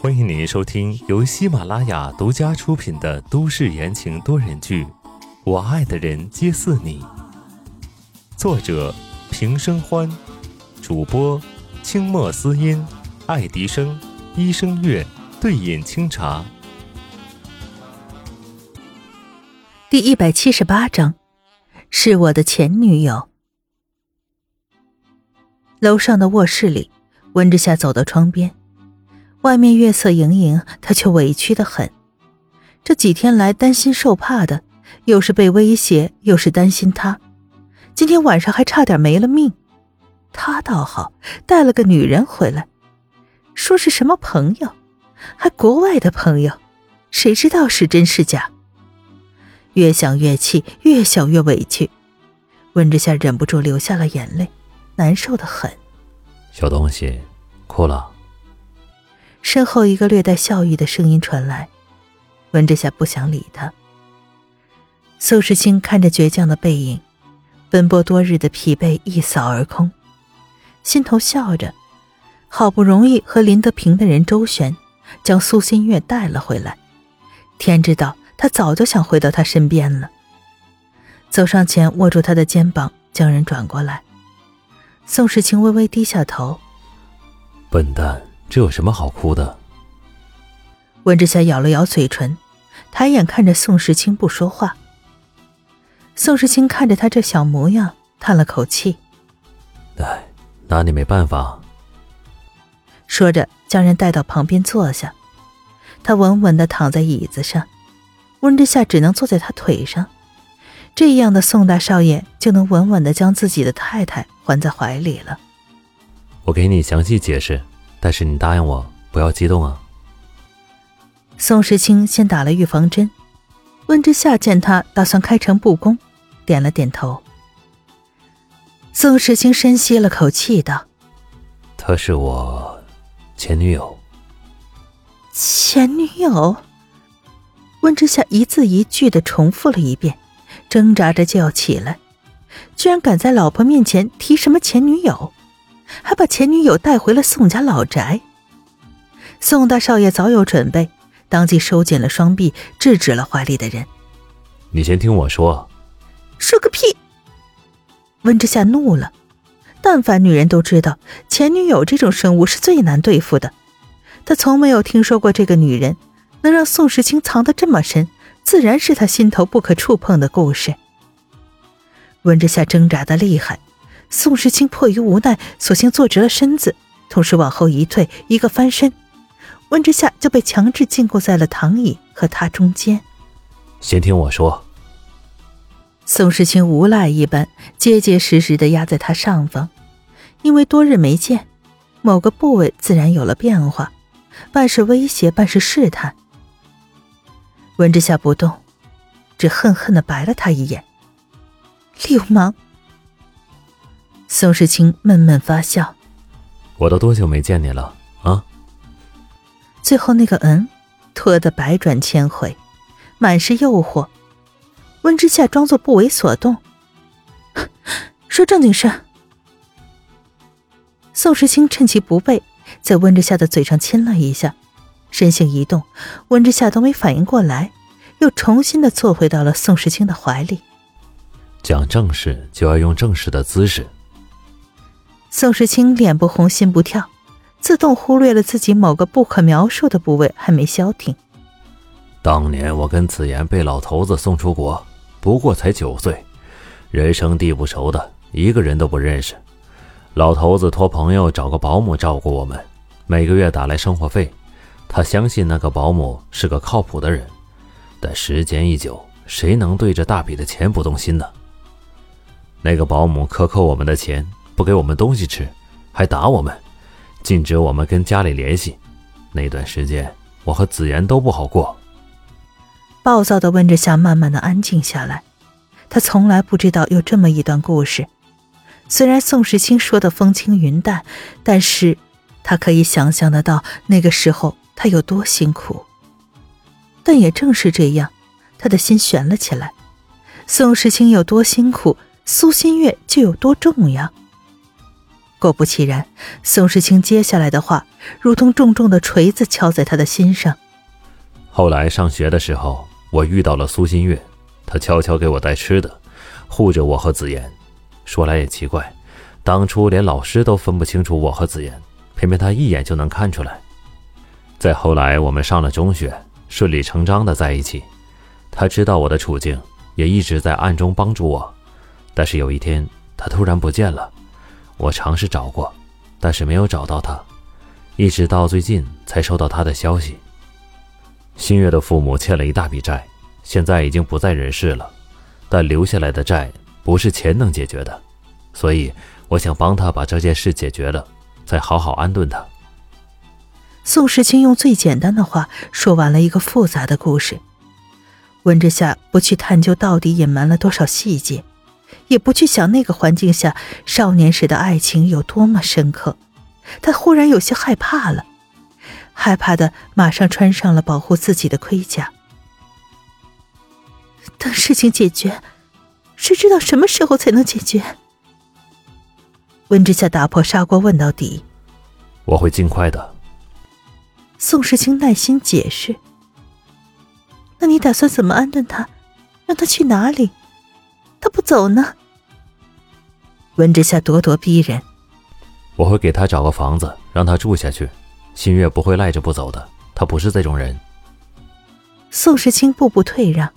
欢迎您收听由喜马拉雅独家出品的都市言情多人剧《我爱的人皆似你》，作者平生欢，主播清墨思音、爱迪生、一生月、对饮清茶。第一百七十八章，是我的前女友。楼上的卧室里，温之夏走到窗边。外面月色盈盈，他却委屈的很。这几天来担心受怕的，又是被威胁，又是担心他。今天晚上还差点没了命。他倒好，带了个女人回来，说是什么朋友，还国外的朋友，谁知道是真是假？越想越气，越想越委屈。温之夏忍不住流下了眼泪，难受的很。小东西，哭了。身后一个略带笑意的声音传来，温之夏不想理他。宋时清看着倔强的背影，奔波多日的疲惫一扫而空，心头笑着，好不容易和林德平的人周旋，将苏新月带了回来。天知道，他早就想回到他身边了。走上前，握住他的肩膀，将人转过来。宋时清微微低下头，笨蛋。这有什么好哭的？温之夏咬了咬嘴唇，抬眼看着宋时清不说话。宋时清看着他这小模样，叹了口气：“哎，拿你没办法。”说着，将人带到旁边坐下。他稳稳的躺在椅子上，温之夏只能坐在他腿上。这样的宋大少爷就能稳稳的将自己的太太环在怀里了。我给你详细解释。但是你答应我不要激动啊！宋时清先打了预防针，温之夏见他打算开诚布公，点了点头。宋时清深吸了口气道：“她是我前女友。”前女友？温之夏一字一句的重复了一遍，挣扎着就要起来，居然敢在老婆面前提什么前女友！还把前女友带回了宋家老宅。宋大少爷早有准备，当即收紧了双臂，制止了怀里的人。你先听我说。说个屁！温之夏怒了。但凡女人都知道，前女友这种生物是最难对付的。他从没有听说过这个女人能让宋时清藏得这么深，自然是他心头不可触碰的故事。温之夏挣扎的厉害。宋时清迫于无奈，索性坐直了身子，同时往后一退，一个翻身，温之夏就被强制禁锢在了躺椅和他中间。先听我说。宋时清无赖一般，结结实实的压在他上方，因为多日没见，某个部位自然有了变化，半是威胁，半是试探。温之夏不动，只恨恨的白了他一眼，流氓。宋时清闷闷发笑：“我都多久没见你了啊？”最后那个“嗯”，拖得百转千回，满是诱惑。温之夏装作不为所动，说正经事。宋时清趁其不备，在温之夏的嘴上亲了一下，身形一动，温之夏都没反应过来，又重新的坐回到了宋时清的怀里。讲正事就要用正事的姿势。宋时清脸不红心不跳，自动忽略了自己某个不可描述的部位还没消停。当年我跟子言被老头子送出国，不过才九岁，人生地不熟的，一个人都不认识。老头子托朋友找个保姆照顾我们，每个月打来生活费。他相信那个保姆是个靠谱的人，但时间一久，谁能对着大笔的钱不动心呢？那个保姆克扣我们的钱。不给我们东西吃，还打我们，禁止我们跟家里联系。那段时间，我和子言都不好过。暴躁的温之夏慢慢的安静下来。他从来不知道有这么一段故事。虽然宋时清说的风轻云淡，但是他可以想象得到那个时候他有多辛苦。但也正是这样，他的心悬了起来。宋时清有多辛苦，苏新月就有多重要。果不其然，宋时清接下来的话如同重重的锤子敲在他的心上。后来上学的时候，我遇到了苏新月，她悄悄给我带吃的，护着我和子言。说来也奇怪，当初连老师都分不清楚我和子言，偏偏她一眼就能看出来。再后来，我们上了中学，顺理成章的在一起。她知道我的处境，也一直在暗中帮助我。但是有一天，他突然不见了。我尝试找过，但是没有找到他，一直到最近才收到他的消息。新月的父母欠了一大笔债，现在已经不在人世了，但留下来的债不是钱能解决的，所以我想帮他把这件事解决了，再好好安顿他。宋时清用最简单的话说完了一个复杂的故事。温之夏不去探究到底隐瞒了多少细节，也不去想那个环境下少年时的爱情有多么深刻，他忽然有些害怕了，害怕的马上穿上了保护自己的盔甲。等事情解决，谁知道什么时候才能解决？温之夏打破砂锅问到底：“我会尽快的。”宋时清耐心解释：“那你打算怎么安顿他？让他去哪里？他不走呢？”温之夏咄咄逼人：“我会给他找个房子，让他住下去。新月不会赖着不走的，他不是这种人。”宋时清步步退让：“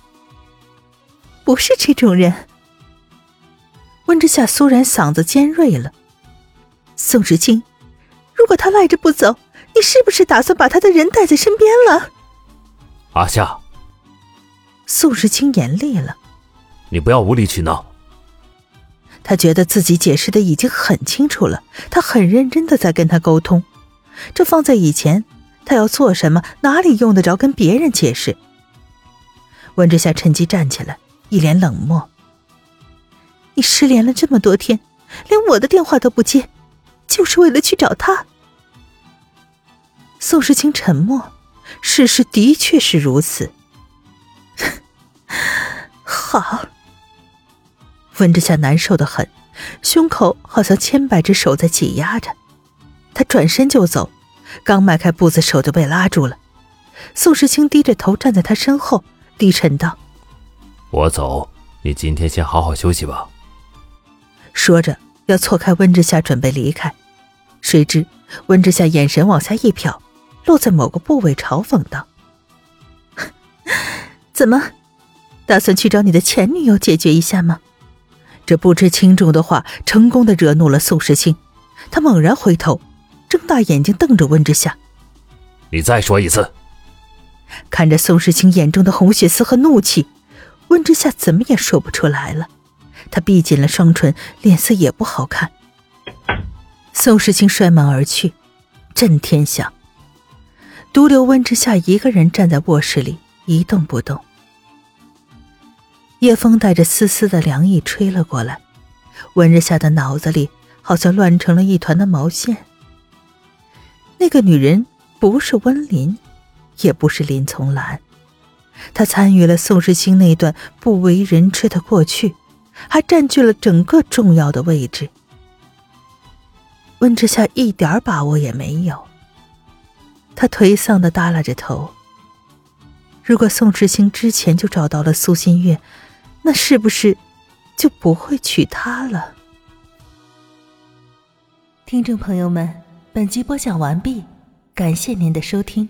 不是这种人。”温之夏苏然嗓子尖锐了：“宋时清，如果他赖着不走。”你是不是打算把他的人带在身边了？阿夏，宋时清严厉了：“你不要无理取闹。”他觉得自己解释的已经很清楚了，他很认真的在跟他沟通。这放在以前，他要做什么，哪里用得着跟别人解释？温之夏趁机站起来，一脸冷漠：“你失联了这么多天，连我的电话都不接，就是为了去找他？”宋时清沉默，事实的确是如此。好，温之夏难受的很，胸口好像千百只手在挤压着。他转身就走，刚迈开步子，手就被拉住了。宋时清低着头站在他身后，低沉道：“我走，你今天先好好休息吧。”说着要错开温之夏，准备离开，谁知温之夏眼神往下一瞟。落在某个部位，嘲讽道：“ 怎么，打算去找你的前女友解决一下吗？”这不知轻重的话，成功的惹怒了宋时清。他猛然回头，睁大眼睛瞪着温之夏：“你再说一次！”看着宋时清眼中的红血丝和怒气，温之夏怎么也说不出来了。他闭紧了双唇，脸色也不好看。宋时清摔门而去，震天响。独留温之夏一个人站在卧室里一动不动。夜风带着丝丝的凉意吹了过来，温之夏的脑子里好像乱成了一团的毛线。那个女人不是温林，也不是林从兰，她参与了宋时清那段不为人知的过去，还占据了整个重要的位置。温之夏一点把握也没有。他颓丧的耷拉着头。如果宋时清之前就找到了苏新月，那是不是就不会娶她了？听众朋友们，本集播讲完毕，感谢您的收听。